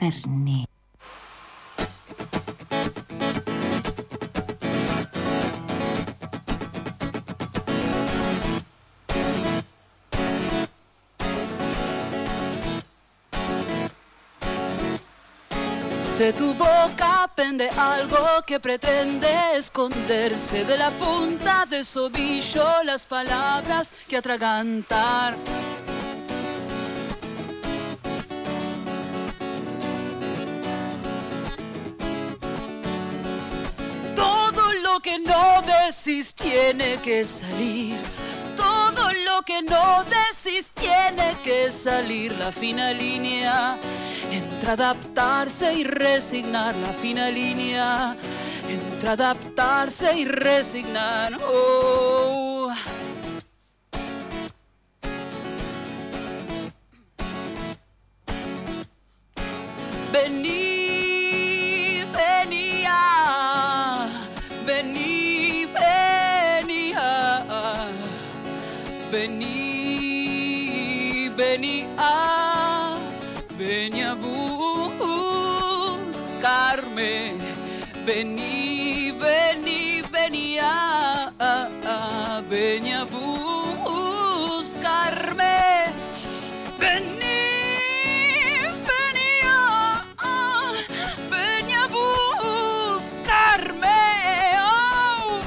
De tu boca pende algo que pretende esconderse de la punta de sobillo las palabras que atragantar. Decís tiene que salir. Todo lo que no decís tiene que salir. La fina línea entre adaptarse y resignar. La fina línea entre adaptarse y resignar. Oh. Vení, vení, vení, venía, venía a buscarme. Vení, venía, venía a buscarme. oh.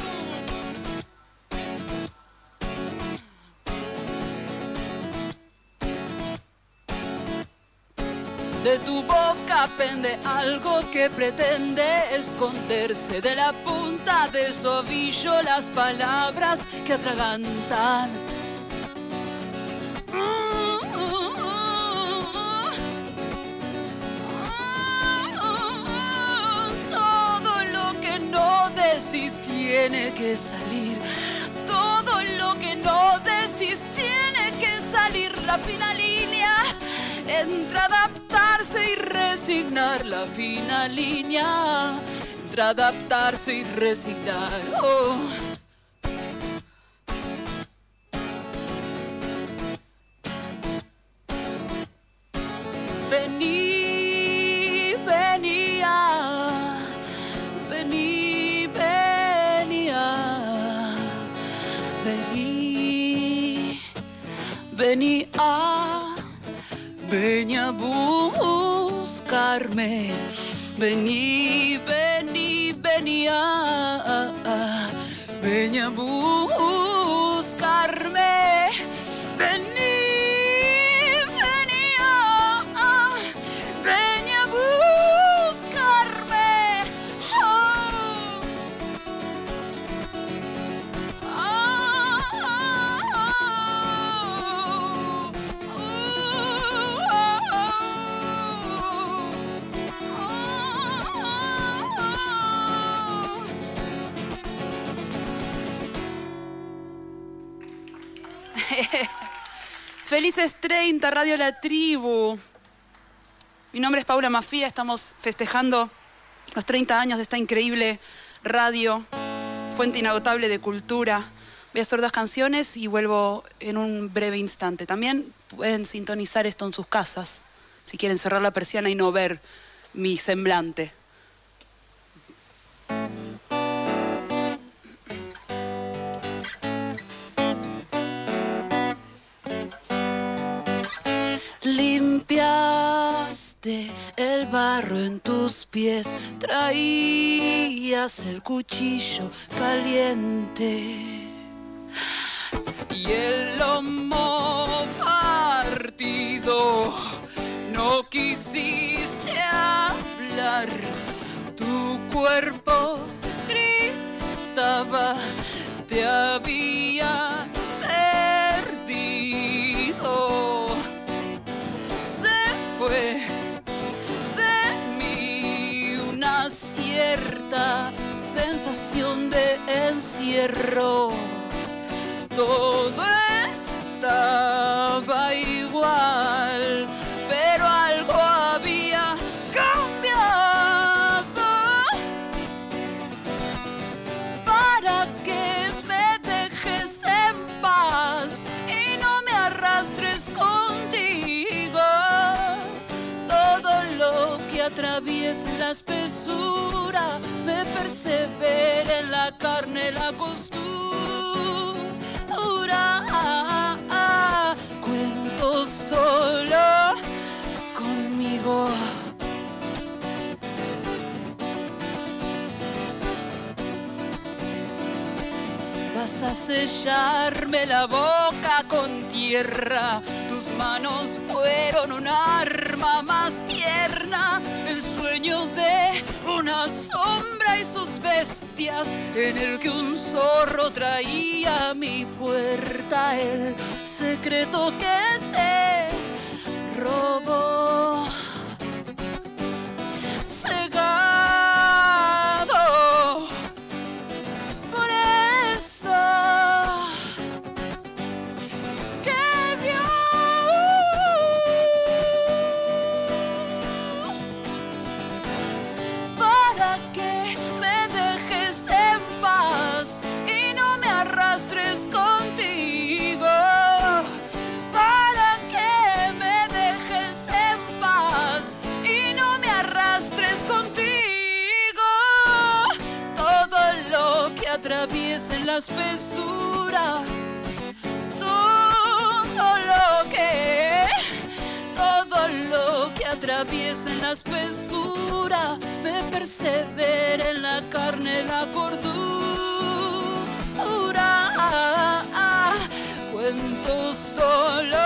De tu boca pende algo que pretende esconderse de la punta del sobillo las palabras que atragantan. Todo lo que no decís tiene que salir. Todo lo que no decís tiene que salir. La fina línea entre adaptarse y resignar. La fina línea entre adaptarse y resignar. Oh. Felices 30, Radio La Tribu. Mi nombre es Paula Mafía, estamos festejando los 30 años de esta increíble radio, fuente inagotable de cultura. Voy a hacer dos canciones y vuelvo en un breve instante. También pueden sintonizar esto en sus casas, si quieren cerrar la persiana y no ver mi semblante. El barro en tus pies, traías el cuchillo caliente y el lomo partido. No quisiste hablar, tu cuerpo gritaba, te había de encierro. Todo estaba igual, pero algo había cambiado para que me dejes en paz y no me arrastres contigo. Todo lo atraviese la espesura, me persevere en la carne la costura. Cuento solo conmigo. Vas a sellarme la boca con tierra, tus manos fueron un arma más tierna, el sueño de una sombra y sus bestias, en el que un zorro traía a mi puerta el secreto que te robó. Lo que atraviese la espesura me persevera en la carne la cordura. Cuento solo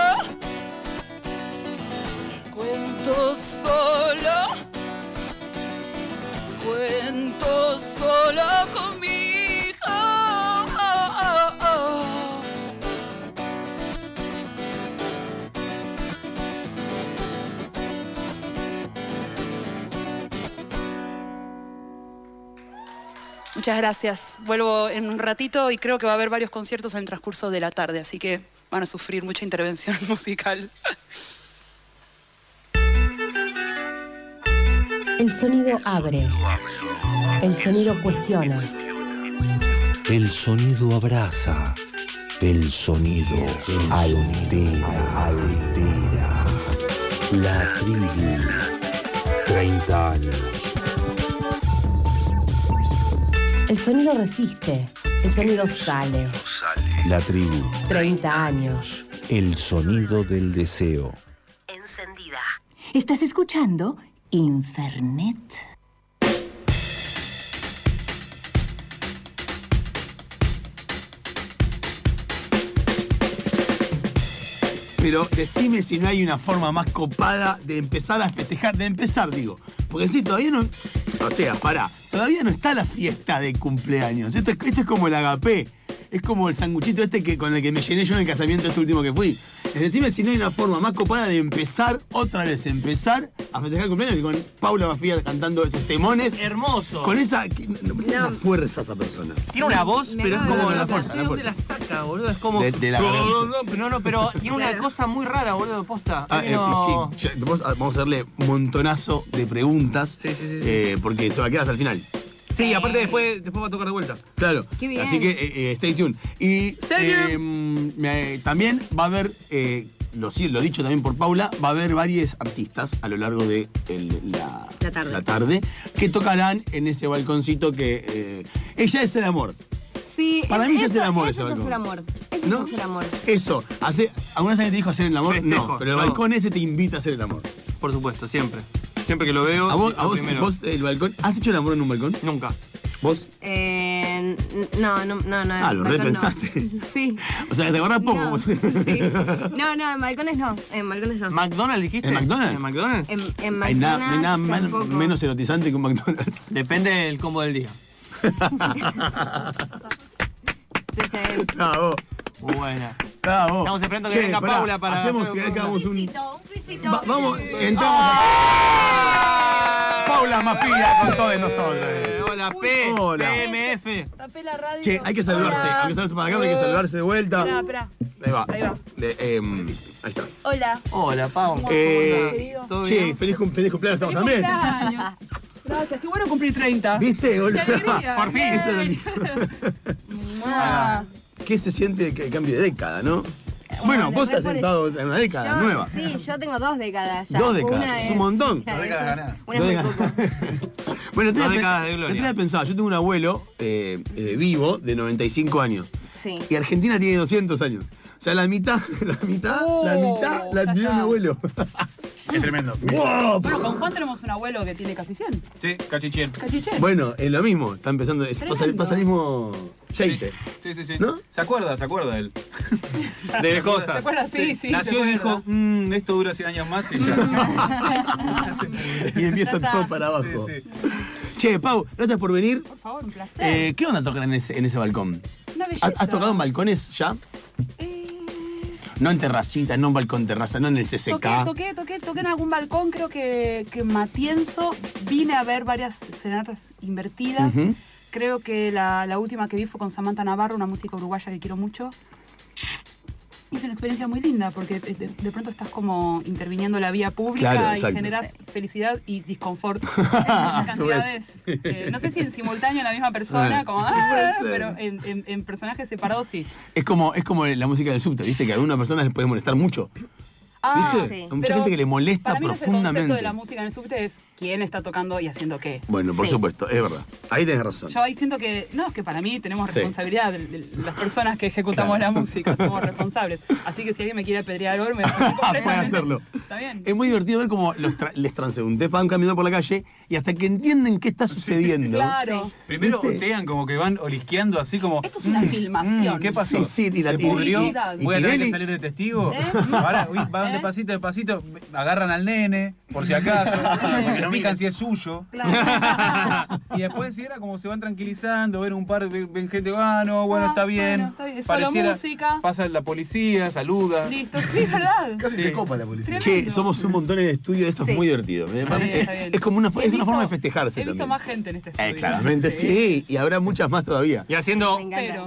cuento solo cuento solo conmigo Muchas gracias. Vuelvo en un ratito y creo que va a haber varios conciertos en el transcurso de la tarde, así que van a sufrir mucha intervención musical. El sonido abre. El sonido cuestiona. El sonido abraza. El sonido altera, altera. La tribu. 30 años. El sonido resiste. El sonido sale. La tribu. 30 años. El sonido del deseo. Encendida. ¿Estás escuchando? Infernet. Pero decime si no hay una forma más copada de empezar a festejar, de empezar, digo. Porque sí, todavía no. O sea, pará, todavía no está la fiesta de cumpleaños. Esto, es- esto es como el agapé. Es como el sanguchito este que, con el que me llené yo en el casamiento este último que fui. Es decime si no hay una forma más copada de empezar, otra vez empezar a festejar el cumpleaños y con Paula Bafía cantando esos temones. Hermoso. Con esa. que- no, no, fuerza esa persona. Tiene una voz, Me pero es como la la fuerza, ¿De dónde la saca, boludo? Es como. De- de la no, garganta. no, no, pero no, pero tiene una Claro. cosa muy rara, boludo, posta. Ah, eh, no. sí, ya, vamos, a, hacerle un montonazo de preguntas. Sí, sí, sí, sí. eh, porque se va a quedar hasta el final. Sí, aparte después, después va a tocar de vuelta. Claro. Qué bien. Así que eh, eh, stay tuned. Y eh, me- también va a haber, eh, lo, sí, lo dicho también por Paula, va a haber varios artistas a lo largo de el- la, La tarde. que tocarán en ese balconcito que eh, ella es el amor. Sí, Para mí ya es el amor Eso ese es balcón. hacer amor. Eso ¿No? es hacer amor. Eso, hace, ¿alguna vez alguien te dijo hacer el amor? Festejo, no, pero el no. balcón ese te invita a hacer el amor. Por supuesto, siempre. Siempre que lo veo. ¿A vos, lo a vos, primero. vos, el balcón? ¿Has hecho el amor en un balcón? Nunca. ¿Vos? Eh, no, no, no, no. Ah, lo repensaste. no. Sí. O sea, ¿te acordás poco? No, vos? sí. no, no, en balcones no. En balcones no. ¿McDonald's dijiste? ¿En McDonald's? ¿En McDonald's? En, en Hay nada, no hay nada McDonald's menos erotizante que un McDonald's. Depende del combo del día. Bravo, Muy buena. Bravo. Estamos esperando que Che, venga pará, Paula para Hacemos hacer que un- hagamos un. Visito, visito. Va- vamos, entramos a. Paula Mafia con todos nosotros. Eh, hola, P. Hola. PMF. Tapé la radio. Che, hay que saludarse. Hola. Hay que saludarse para cámara, hay que saludarse de vuelta. Esperá, esperá. Ahí va. Ahí va. De- em, ahí está. Hola. Hola, Pau. Eh, ¿Todo che, bien? feliz, cum- feliz cumpleaños estamos también. Cumpleaños. Gracias, qué bueno cumplir 30. ¿Viste? boludo? Qué alegría. Por fin. Eso es lo lindo. ¿Qué se siente que cambie de década, no? Bueno, Bueno, vos has sentado en una década Yo- nueva. Sí, yo tengo dos décadas ya. Dos décadas, Una es un montón. Dos décadas. Una es muy poco. Bueno, Dos el décadas de gloria. pensaba, yo tengo un abuelo eh, eh, vivo de 95 años. Sí. Y Argentina tiene 200 años. O sea, la mitad, la mitad, la Oh, mitad la está. mi abuelo. Es tremendo. ¡Wow! Bueno, con Juan tenemos un abuelo que tiene casi 100. Sí, cachichén. Cachichén. Bueno, es lo mismo, está empezando, es, pasa, el mismo Sheite. Sí, sí, sí. ¿No? ¿Se acuerda? ¿Se acuerda él? De ¿Te cosas. acuerdas? Sí, sí. Nació se y dijo, acuerda. mmm, esto dura 100 años más y ya. Y empieza todo para abajo. Sí, sí. Che, Pau, gracias por venir. Por favor, un placer. Eh, ¿Qué onda tocar en ese, en ese balcón? Una ¿Has, belleza. has tocado en balcones ya? Eh, No en terracita, no en balcón terraza, no en el CCK. Toqué, toqué, toqué, toqué en algún balcón, creo que, que en Matienzo. Vine a ver varias serenatas invertidas. Creo que la, la última que vi fue con Samantha Navarro, una música uruguaya que quiero mucho. Y Es una experiencia muy linda porque de, de- pronto estás como interviniendo en la vía pública Claro, y generas felicidad y disconfort en cantidades. eh, no sé si en simultáneo en la misma persona, como, "Ah", pero en, en- en personajes separados sí. Es como, es como la música del subte, ¿viste? Que a algunas personas les puede molestar mucho. Ah, ¿Viste? sí. Hay mucha Pero gente que le molesta para mí no es el profundamente. concepto de la música en el subte es quién está tocando y haciendo qué. Bueno, por Sí. supuesto, es verdad. Ahí tenés razón. Yo ahí siento que, no, que para mí tenemos Sí. responsabilidad de, de las personas que ejecutamos Claro. la música, somos responsables. Así que si alguien me quiere apedrear ahora, me va a sentir Puede completamente- hacerlo. Está bien. Es muy divertido ver cómo los tra- les transeúntes van caminando por la calle y hasta que entienden qué está sucediendo. Claro. Sí. Primero ¿Viste? otean como que van olisqueando así como. Esto es una "Mm, filmación. mm, ¿Qué pasó? Sí, sí, y la- ¿Se pudrió? y- y Voy a tener que salir de testigo. ¿Eh? Ahora uy, van ¿Eh? despacito, despacito, agarran al nene, por si acaso, se fijan si es suyo. Claro. Y después sí era como se van tranquilizando, ven un par, ven, gente, ah, no, bueno, Ah, está bien. bueno, está bien, música. Pasa la policía, saluda. Listo, sí, verdad. Casi Sí. se copa la policía. Tremendo. Che, somos un montón en el estudio, esto es muy divertido. Está bien, es, está bien. es como una, es una forma de festejarse He visto también. más gente en este estudio. Eh, claramente sí. y habrá muchas más todavía. Y haciendo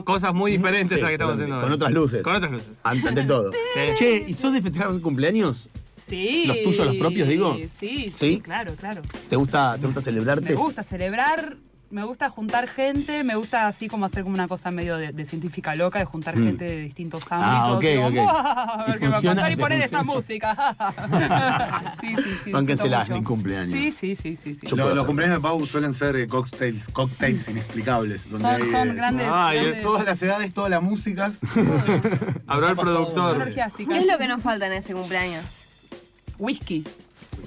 cosas muy diferentes Sí, a las que estamos con- haciendo Con otras luces. Con otras luces. Ante, ante todo. Sí. Che, ¿y sos de festejar cumpleaños? Sí. ¿Los tuyos, los propios, digo? Sí, sí, ¿Sí? claro, claro. ¿Te gusta, te gusta celebrarte? Me gusta celebrar, me gusta juntar gente, me gusta así como hacer como una cosa medio de, de científica loca, de juntar Mm. gente de distintos Ah, ámbitos. ok, Digo, ok. "Buah, A Y ver qué va a funciona, pasar y poner esta música. sí, sí, sí. Mi mucho. cumpleaños. Sí, sí, sí, sí. sí. Yo Lo- puedo los cumpleaños de Pau suelen ser eh, cocktails, cocktails inexplicables. Donde Son, hay, son eh, grandes. Ay, grandes Todas las edades, todas las músicas. Habrá el productor. ¿Qué es lo que nos falta en ese cumpleaños? Whisky.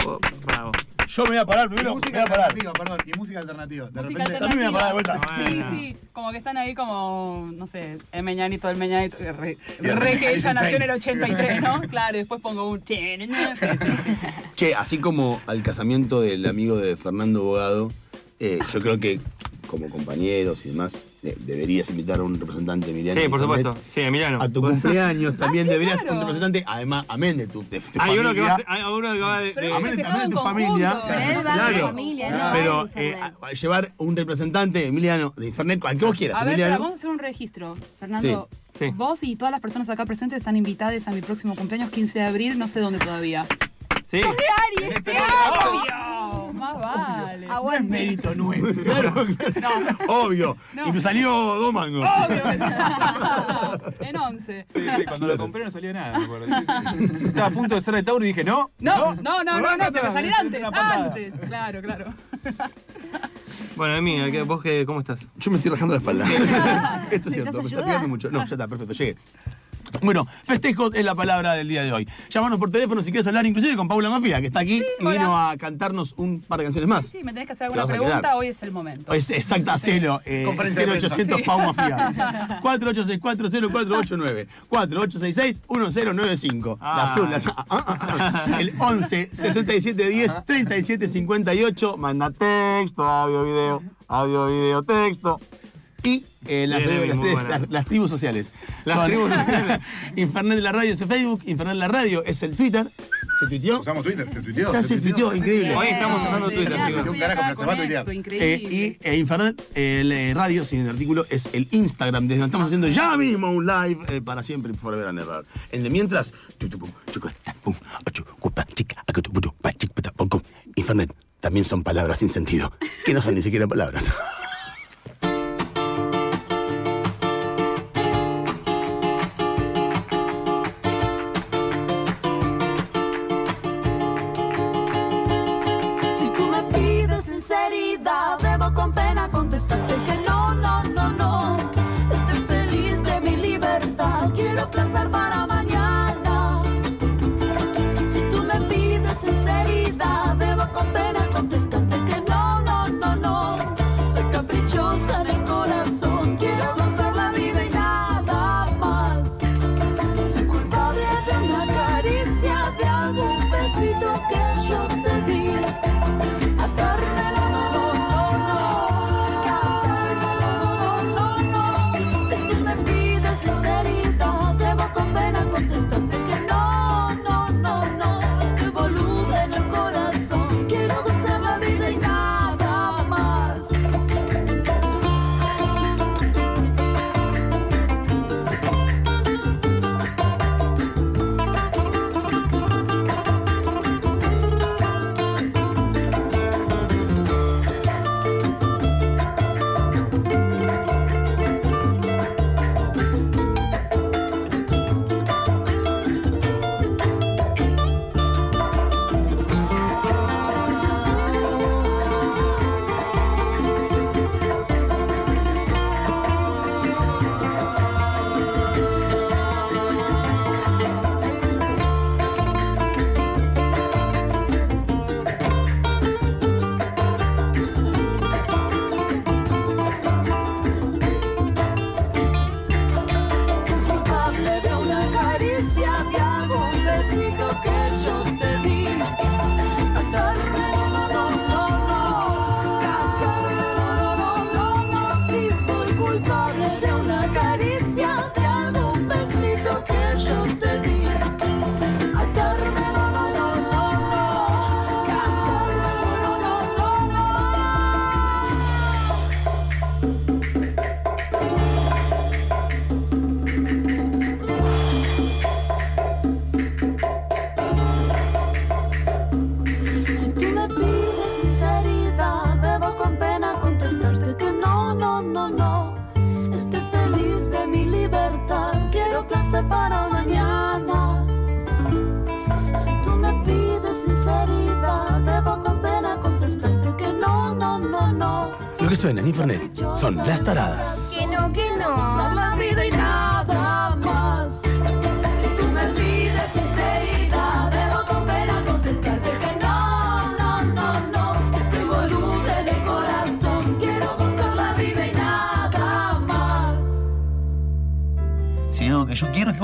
Oh, bravo. Yo me voy a parar Y primero. Me música voy a parar. alternativa, perdón, y música alternativa. De Música repente. también me voy a parar de vuelta. Sí, sí, como que están ahí como, no sé, el meñanito, el meñanito, re, re que ella nació en el Chains. 83, ¿no? Claro, y después pongo un... Sí, sí, sí. Che, así como al casamiento del amigo de Fernando Bogado, eh, yo creo que como compañeros y demás, deberías invitar a un representante Emiliano. Sí, por supuesto. Sí, Emiliano. A tu cumpleaños también Ah, sí, deberías claro. un representante, además, amén de tu, de, de Hay uno que va hay uno que va de. Pero de- hemos Amén, de tu familia. él va Claro. de familia, ¿no? Pero eh, a- llevar un representante, Emiliano, de Internet, al que vos quieras, A ver, vamos a hacer un registro. Fernando, Sí. Sí. vos y todas las personas acá presentes están invitadas a mi próximo cumpleaños 15 de abril, no sé dónde todavía. Sí. ¡Aries! ¡Sí! ¡Obvio! Más vale. Aguante. Mérito nuestro. Claro, No, obvio. No. Y me salió dos mangos. obvio. en 11. Sí, sí, cuando lo compré no salía nada, me acuerdo. Sí, sí. Estaba a punto de ser de Tauro y dije, no. No, no, no, no, no, Arráncate, que me salía me antes, antes. Claro, claro. Bueno, Emi, ¿qué- ¿vos qué, cómo estás? Yo me estoy rajando la espalda. Esto es cierto, me ¿Necesitas está pegando mucho. No, ya está, perfecto, llegué. Bueno, festejo es la palabra del día de hoy. Llámanos por teléfono si quieres hablar, inclusive con Paula Mafia, que está aquí y hola. vino a cantarnos un par de canciones más. Sí, me tenés que hacer alguna pregunta, quedar. hoy es el momento. Es exacto, hacelo. Eh, Conferencia de 0800 Pau Mafia. 48640489. 4866-1095. La Ah. azul, la- ah, ah, ah. El 11 6710 3758. Manda texto, audio, video, audio, video, texto. Y eh, las, Bien, redes- Emi, las, muy redes- buena. las- las tribus sociales. Las Son- tribus sociales. Infernet de la radio es el Facebook, Infernet de la radio es el Twitter. ¿Se tuiteó? Usamos Twitter, se tuiteó. Ya se tuiteó, increíble. Hoy estamos usando Sí, Twitter, sí. un carajo, pero se va a tuitear. Eh, Increíble. y eh, Infernet, el eh, radio, sin el artículo, es el Instagram, desde donde estamos haciendo ya mismo un live eh, para siempre, forever and ever. El de mientras. Infernet también son palabras sin sentido, que no son ni siquiera palabras.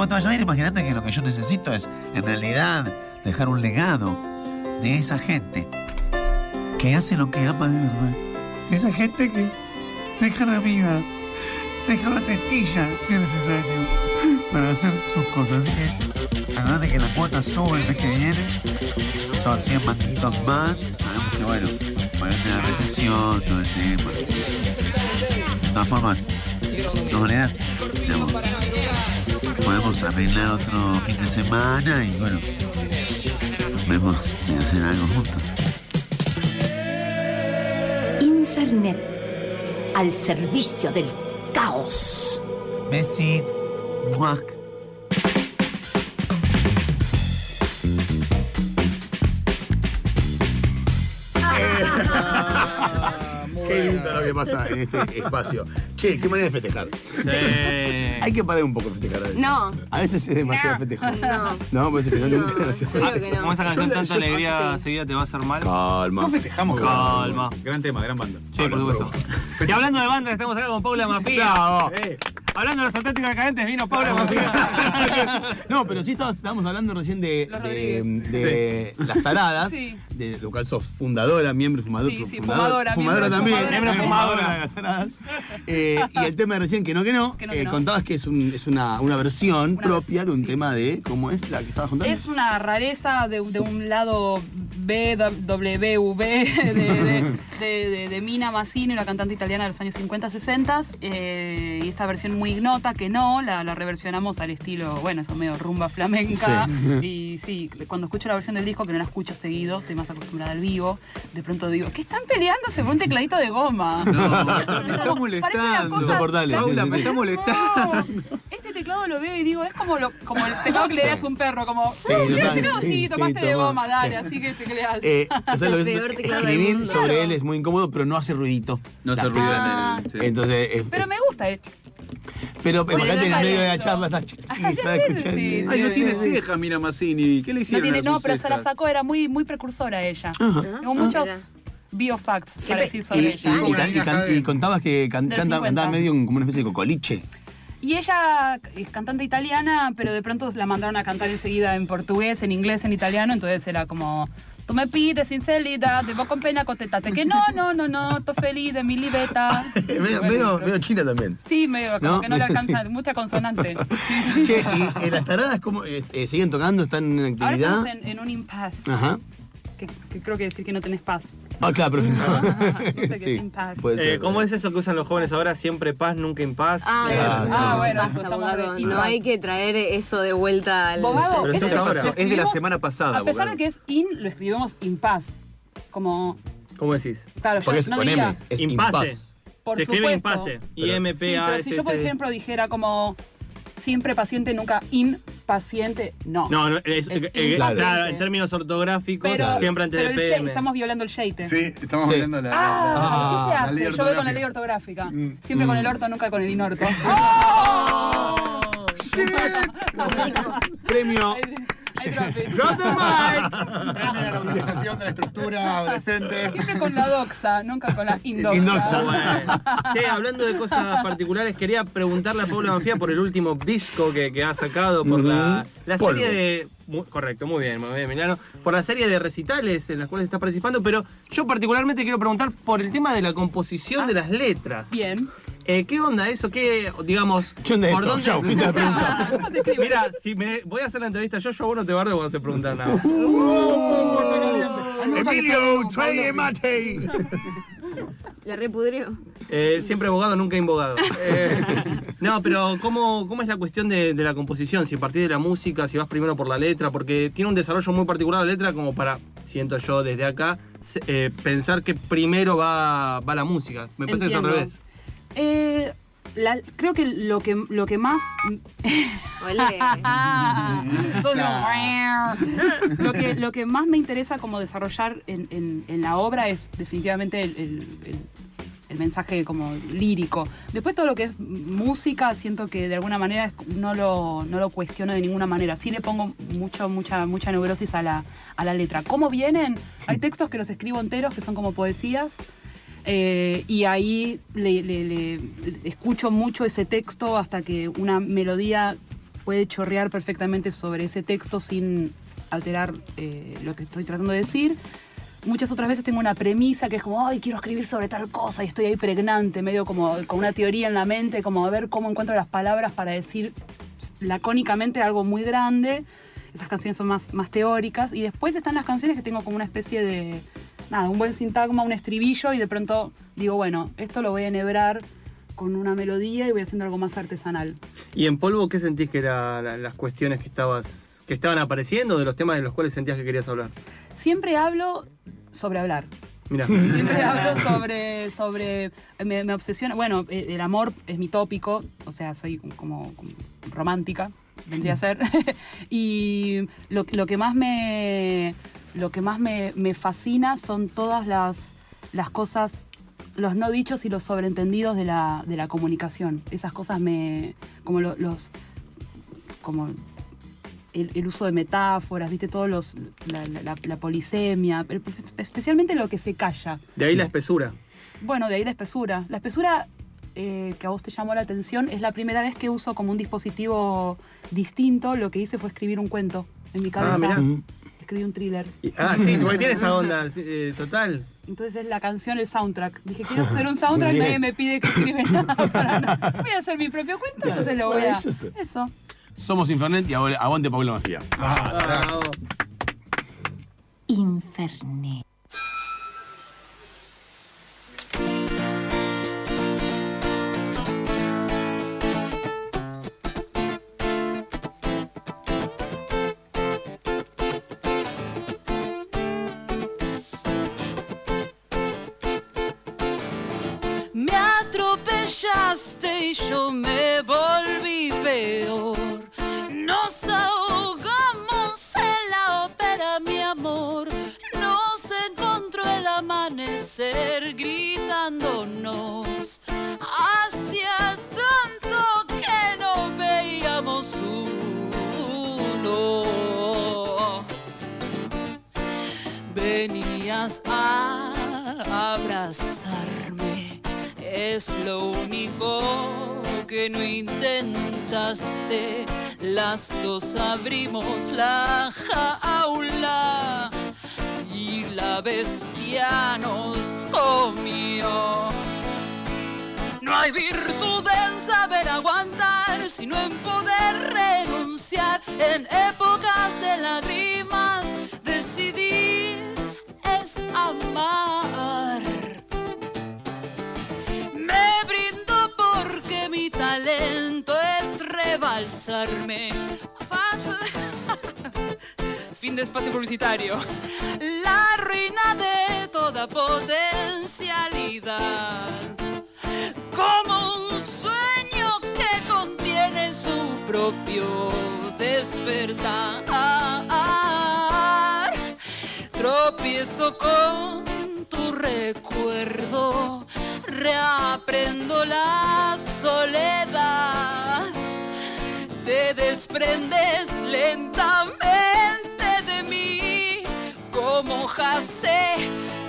vos te vayas a ir, imagínate que lo que yo necesito es, en realidad, dejar un legado de esa gente que hace lo que ama de verdad. Esa gente que deja la vida, deja la testilla, si es necesario, para hacer sus cosas. Así que, además de que la cuota sube el mes que viene, son 100 manguitos más. Sabemos que, bueno, de la recesión, todo el tema. De todas formas, maneras, digamos, podemos arreglar otro fin de semana y bueno, vemos de hacer algo juntos. Infernet. Al servicio del caos. Besis, muac. Qué lindo lo que pasa en este espacio. Che, qué manera de festejar. Hay que parar un poco de festejar. a veces. No. A veces es demasiado festejar. No. No, pues que no, que no. Como esa canción, tanta alegría sí. seguida te va a hacer mal. Calma. No festejamos. Calma. Gran tema, gran banda. Sí, por supuesto. Y hablando de banda, estamos acá con Paula Mafia. Bravo. Eh, hablando de los auténticos decadentes, vino Paula Mafia. No, pero sí estábamos, estábamos hablando recién de, las taradas. Sí. De lo cual sos fundadora, miembro, fumador, Sí, sí, fumadora, fumadora miembro, también. fumadora Miembro también. fumadora. de las taradas. Eh, y el tema de recién, que no, que no, Que no, eh, que no. contabas que es, un, es una, una versión Una propia versión, de un sí. tema de. ¿Cómo es la que estabas contando? Es una rareza de, de un lado BWV de, de, de, de- de Mina Mazzini, una cantante italiana de los años 50-60. eh, y esta versión muy ignota, que no, la, la reversionamos al estilo, bueno, eso medio rumba flamenca. Y sí, cuando escucho la versión del disco, que no la escucho seguido, estoy más acostumbrada al vivo, de pronto digo, ¿qué están peleándose por un tecladito de goma? No, me está molestando. cosa- Paula, sí, me está molestando. No, este teclado lo veo y digo, es como, lo, como el teclado que le das a un perro, como, Sí, total, teclado, sí, tomaste de goma, dale, sí. así que tecleas. Eh, o sea, lo que es- peor teclado del escribir sobre Claro. él es muy incómodo, pero no hace ruidito. No Ta- ruido Ah. en el. sí. Entonces, es- Pero es- me gusta, eh. Pero Bueno, imagínate en el está medio de la charla a escuchar. Sí, Ay, no tiene ceja, mira Mazzini. ¿Qué le No, hicieron tiene, a no pero se la sacó, era muy, muy precursora ella. Ajá. Tengo muchos biofacts para decir Y, sobre y- ella. y can- y can- y contabas que can- canta, 50. cantaba medio como una especie de cocoliche. Y ella es cantante italiana, pero de pronto la mandaron a cantar enseguida en portugués, en inglés, en italiano, entonces era como, tú me pides sinceridad, debo con pena contestarte que no, no, no, no, estoy feliz de mi libeta. medio, medio, medio china también. Sí, medio, como ¿No? que no le alcanza, mucha consonante. Sí, sí. Che, y las taradas, ¿cómo, eh, eh, ¿siguen tocando? ¿Están en Ahora actividad? estamos en, en un impasse, Ajá. Que, que creo que decir que no tenés paz. Ah, claro, perfecto. No sé puede ser. Eh, ¿Cómo es eso que usan los jóvenes ahora? Siempre paz, nunca impas. Ah, Eh, Ah, Ah, sí. bueno, Basta, abogado. re- No hay que traer eso de vuelta al. Pero eso ahora. lo Es de la semana pasada, A pesar abogado. de que es in, lo escribimos impas. Como, ¿Cómo decís? claro, yo Porque es no con diría, M, es Impase. por Se escribe supuesto. impase. Pero- I M P A pero S si yo, por ejemplo, dijera como siempre paciente, nunca impaciente, no. No, no, es, Es eh, eh, claro, en términos ortográficos, pero, siempre antes pero de el ye- PM. estamos violando el yeite. Sí, estamos Sí. viendo la. Ah, la- ¿qué se la hace? ley Yo voy con la ley ortográfica. Mm. Siempre con Mm. el orto, nunca con el inorto. Premio. I drop it. Drop the mic. Premio la utilización de la estructura adolescente. Siempre con la doxa, nunca con la indoxa. Indoxa, Bueno. Che, hablando de cosas particulares, quería preguntarle a Paula Manfía por el último disco que, que ha sacado, por la, la Polvo. serie de. correcto, muy bien, muy bien, Milano. Por la serie de recitales en las cuales está participando, pero yo particularmente quiero preguntar por el tema de la composición de las letras. Bien. Eh, ¿Qué onda eso? ¿Qué, digamos, ¿Qué onda por eso? dónde- Chau, fin de la pregunta. Mira, si me voy a hacer la entrevista yo, yo a vos no te bardo cuando se preguntan nada. Emilio, trae mate. La repudrió. Eh, siempre abogado, nunca invogado. Eh, no, pero ¿cómo, ¿cómo es la cuestión de, de la composición? Si a partir de la música, si vas primero por la letra, porque tiene un desarrollo muy particular la letra como para, siento yo desde acá, se- eh, pensar que primero va, va la música. Me parece que es al Entiendo. revés. Eh, la- creo que lo que, lo que más Olé. lo, que, lo que más me interesa como desarrollar en, en- en la obra es definitivamente el, el- el- el mensaje como lírico. Después todo lo que es música, siento que de alguna manera no lo, no lo cuestiono de ninguna manera. Sí le pongo mucho, mucha, mucha neurosis a la, a la letra. ¿Cómo vienen? Hay textos que los escribo enteros, que son como poesías. Eh, y ahí escucho mucho ese texto hasta que una melodía puede chorrear perfectamente sobre ese texto sin alterar eh, lo que estoy tratando de decir. Muchas otras veces tengo una premisa que es como, ay, quiero escribir sobre tal cosa y estoy ahí pregnante, medio como con una teoría en la mente, como a ver cómo encuentro las palabras para decir lacónicamente algo muy grande. Esas canciones son más, más teóricas. Y después están las canciones que tengo como una especie de, nada, un buen sintagma, un estribillo y de pronto digo, bueno, esto lo voy a enhebrar con una melodía y voy haciendo algo más artesanal. ¿Y en polvo qué sentís que eran la- las cuestiones que estabas que estaban apareciendo, de los temas de los cuales sentías que querías hablar? Siempre hablo sobre hablar. Mira. Siempre hablo sobre, sobre me, me obsesiona, bueno, eh, el amor es mi tópico, o sea, soy como, como romántica, vendría a ser, y lo, lo que más me, lo que más me, me fascina son todas las, las cosas, los no dichos y los sobreentendidos de la, de la comunicación. Esas cosas me, como lo- los, como el, el uso de metáforas, viste, todos los, la, la- la- la polisemia, pero especialmente lo que se calla. De ahí la espesura. Bueno, de ahí la espesura. La espesura eh, que a vos te llamó la atención es la primera vez que uso como un dispositivo distinto. Lo que hice fue escribir un cuento en mi cabeza. Ah. Escribí un thriller. Y- ah, sí, porque tiene esa onda, sí, eh, total. Entonces es la canción, el soundtrack. Dije, quiero hacer un soundtrack, nadie me pide que escribe nada para nada. Voy a hacer mi propio cuento, entonces lo voy a... Eso. Somos Infernet y agu- aguante Paula Mafia. Ah, Infernet. Gritándonos. Hacía tanto que no veíamos uno. Venías a abrazarme, es lo único que no intentaste. Las dos abrimos la jaula y la bestia nos comió. No hay virtud en saber aguantar, sino en poder renunciar. En épocas de lágrimas, decidir es amar. Me brindo porque mi talento es rebalsarme. Fin de espacio publicitario. La ruina de toda potencialidad. Como un sueño que contiene su propio despertar. Tropiezo con tu recuerdo, reaprendo la soledad. Te desprendes lentamente de mí como jacecas.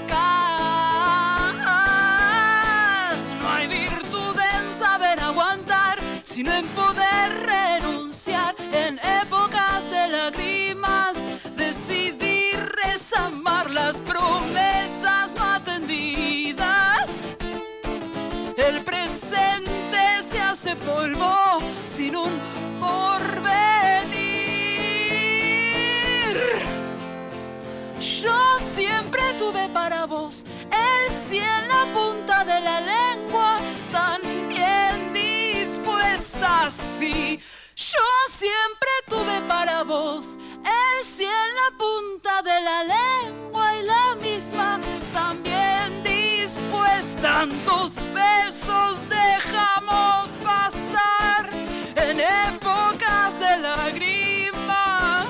así. Yo siempre tuve para vos el cielo en la punta de la lengua y la misma también dispues. Tantos besos dejamos pasar en épocas de lágrimas.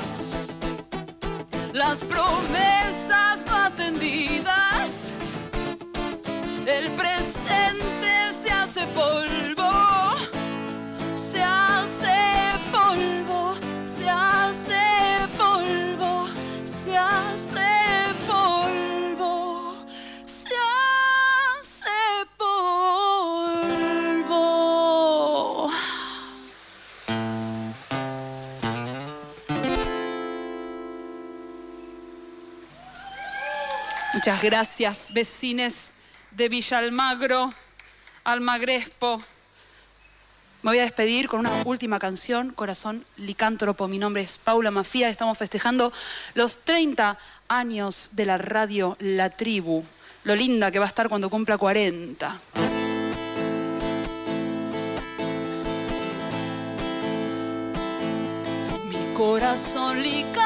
Las promesas Muchas gracias, vecines de Villalmagro, Almagrespo. Me voy a despedir con una última canción, Corazón Licántropo. Mi nombre es Paula Mafía. Estamos festejando los 30 años de la radio La Tribu. Lo linda que va a estar cuando cumpla 40. Mi corazón licántropo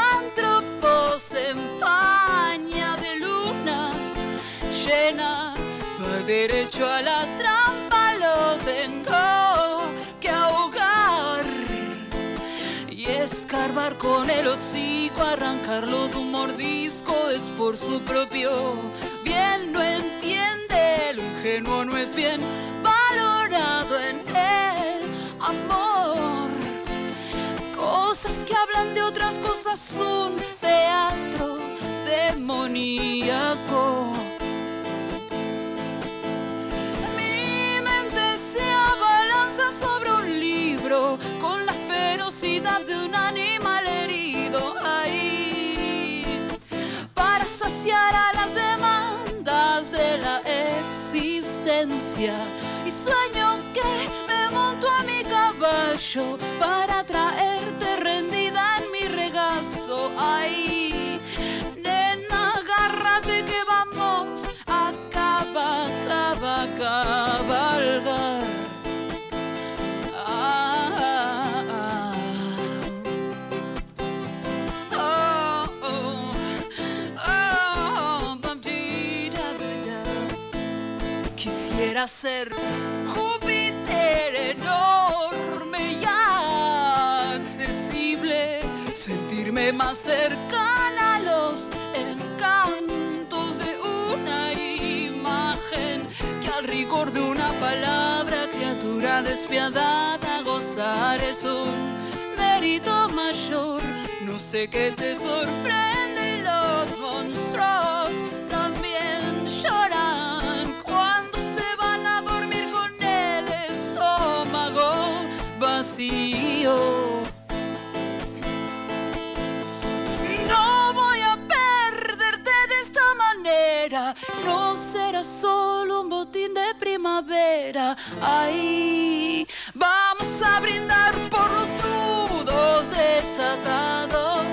Derecho a la trampa lo tengo que ahogar y escarbar con el hocico, arrancarlo de un mordisco es por su propio bien. No entiende, lo ingenuo no es bien valorado en el amor. Cosas que hablan de otras cosas, un teatro demoníaco. y sueño que me monto a mi caballo para traerte placer. Júpiter enorme y accesible, sentirme más cercana a los encantos de una imagen que al rigor de una palabra, criatura despiadada, gozar es un mérito mayor. No sé qué te sorprende, los monstruos también lloran. Ahí vamos a brindar por los nudos desatados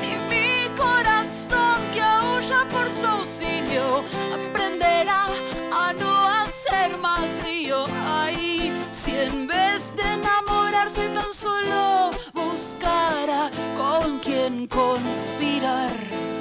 y mi corazón que aúlla por su auxilio aprenderá a no hacer más lío. Ahí si en vez de enamorarse tan solo buscara con quien conspirar.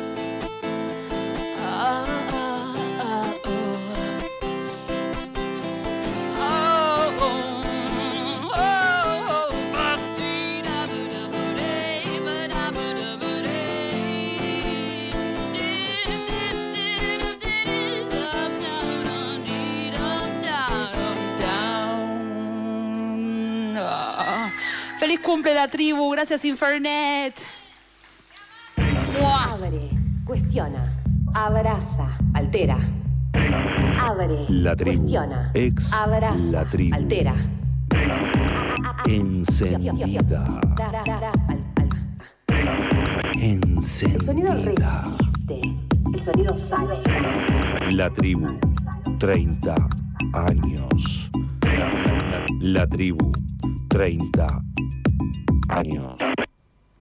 Feliz cumple la tribu. Gracias, Infernet. Abre, cuestiona, abraza, altera. Abre, la tribu. cuestiona, Ex abraza, la tribu. altera. Encendida. Encendida. El sonido resiste, el sonido sale. La tribu, 30 años. La tribu 30 años.